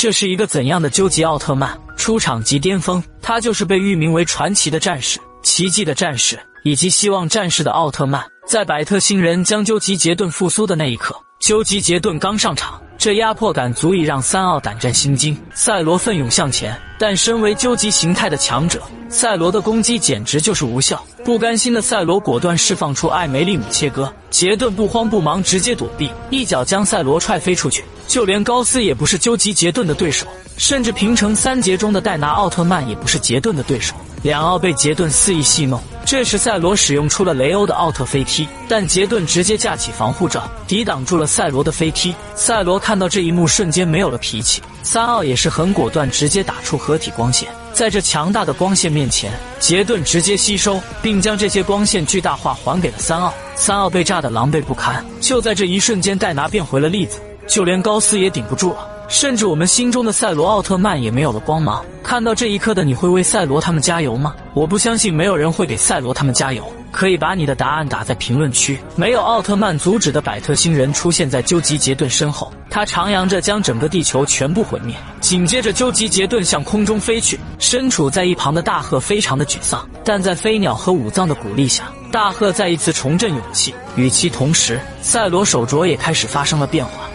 这是一个怎样的究极奥特曼？出场即巅峰，他就是被誉名为传奇的战士、奇迹的战士以及希望战士的奥特曼。在百特星人将究极杰顿复苏的那一刻，究极杰顿刚上场。这压迫感足以让三奥胆战心惊，赛罗奋勇向前，但身为究极形态的强者，赛罗的攻击简直就是无效。不甘心的赛罗果断释放出艾梅利姆切割，杰顿不慌不忙直接躲避，一脚将赛罗踹飞出去。就连高斯也不是究极杰顿的对手，甚至平成三杰中的戴拿奥特曼也不是杰顿的对手。两奥被杰顿肆意戏弄，这时赛罗使用出了雷欧的奥特飞踢，但杰顿直接架起防护罩抵挡住了赛罗的飞踢。赛罗看到这一幕，瞬间没有了脾气。三奥也是很果断，直接打出合体光线，在这强大的光线面前，杰顿直接吸收，并将这些光线巨大化还给了三奥。三奥被炸得狼狈不堪。就在这一瞬间，戴拿变回了粒子，就连高斯也顶不住了。甚至我们心中的赛罗奥特曼也没有了光芒。看到这一刻的你会为赛罗他们加油吗？我不相信没有人会给赛罗他们加油。可以把你的答案打在评论区。没有奥特曼阻止的百特星人出现在究极杰顿身后，他徜徉着将整个地球全部毁灭。紧接着，究极杰顿向空中飞去。身处在一旁的大鹤非常的沮丧，但在飞鸟和武藏的鼓励下，大鹤再一次重振勇气。与其同时，赛罗手镯也开始发生了变化。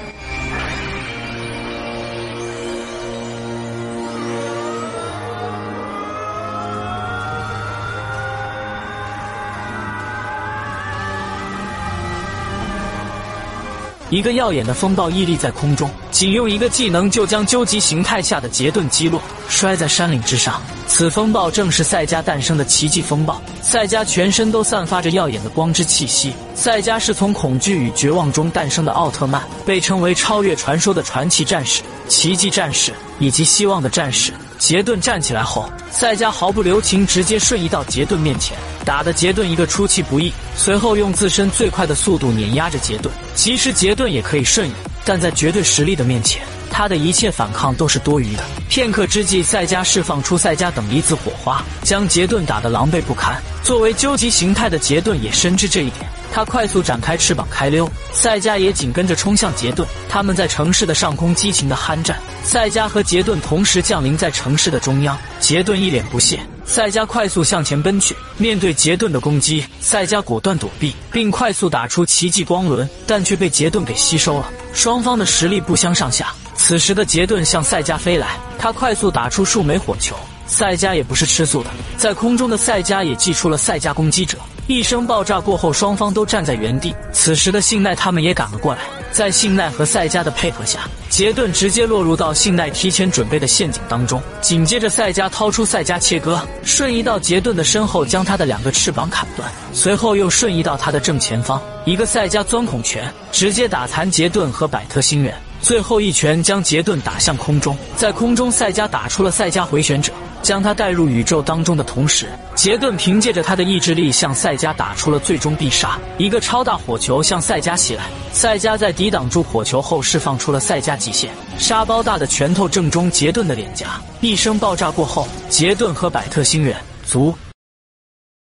一个耀眼的风暴屹立在空中，仅用一个技能就将究极形态下的杰顿击落，摔在山岭之上。此风暴正是赛迦诞生的奇迹风暴。赛迦全身都散发着耀眼的光之气息。赛迦是从恐惧与绝望中诞生的奥特曼，被称为超越传说的传奇战士、奇迹战士以及希望的战士。杰顿站起来后，赛迦毫不留情，直接瞬移到杰顿面前，打得杰顿一个出其不意。随后用自身最快的速度碾压着杰顿。其实杰顿也可以瞬移，但在绝对实力的面前，他的一切反抗都是多余的。片刻之际，赛迦释放出赛迦等离子火花，将杰顿打得狼狈不堪。作为究极形态的杰顿也深知这一点。他快速展开翅膀开溜，赛迦也紧跟着冲向杰顿。他们在城市的上空激情的酣战。赛迦和杰顿同时降临在城市的中央。杰顿一脸不屑，赛迦快速向前奔去。面对杰顿的攻击，赛迦果断躲避，并快速打出奇迹光轮，但却被杰顿给吸收了。双方的实力不相上下。此时的杰顿向赛迦飞来，他快速打出数枚火球。赛迦也不是吃素的，在空中的赛迦也祭出了赛迦攻击者。一声爆炸过后，双方都站在原地。此时的信奈他们也赶了过来，在信奈和赛迦的配合下，杰顿直接落入到信奈提前准备的陷阱当中。紧接着，赛迦掏出赛迦切割，瞬移到杰顿的身后，将他的两个翅膀砍断，随后又瞬移到他的正前方，一个赛迦钻孔拳直接打残杰顿和百特星人，最后一拳将杰顿打向空中。在空中，赛迦打出了赛迦回旋者。将他带入宇宙当中的同时，杰顿凭借着他的意志力向赛赛迦打出了最终必杀。一个超大火球向赛迦袭来，赛迦在抵挡住火球后释放出了赛迦极限沙包大的拳头正中杰顿的脸颊。一声爆炸过后，杰顿和百特星人族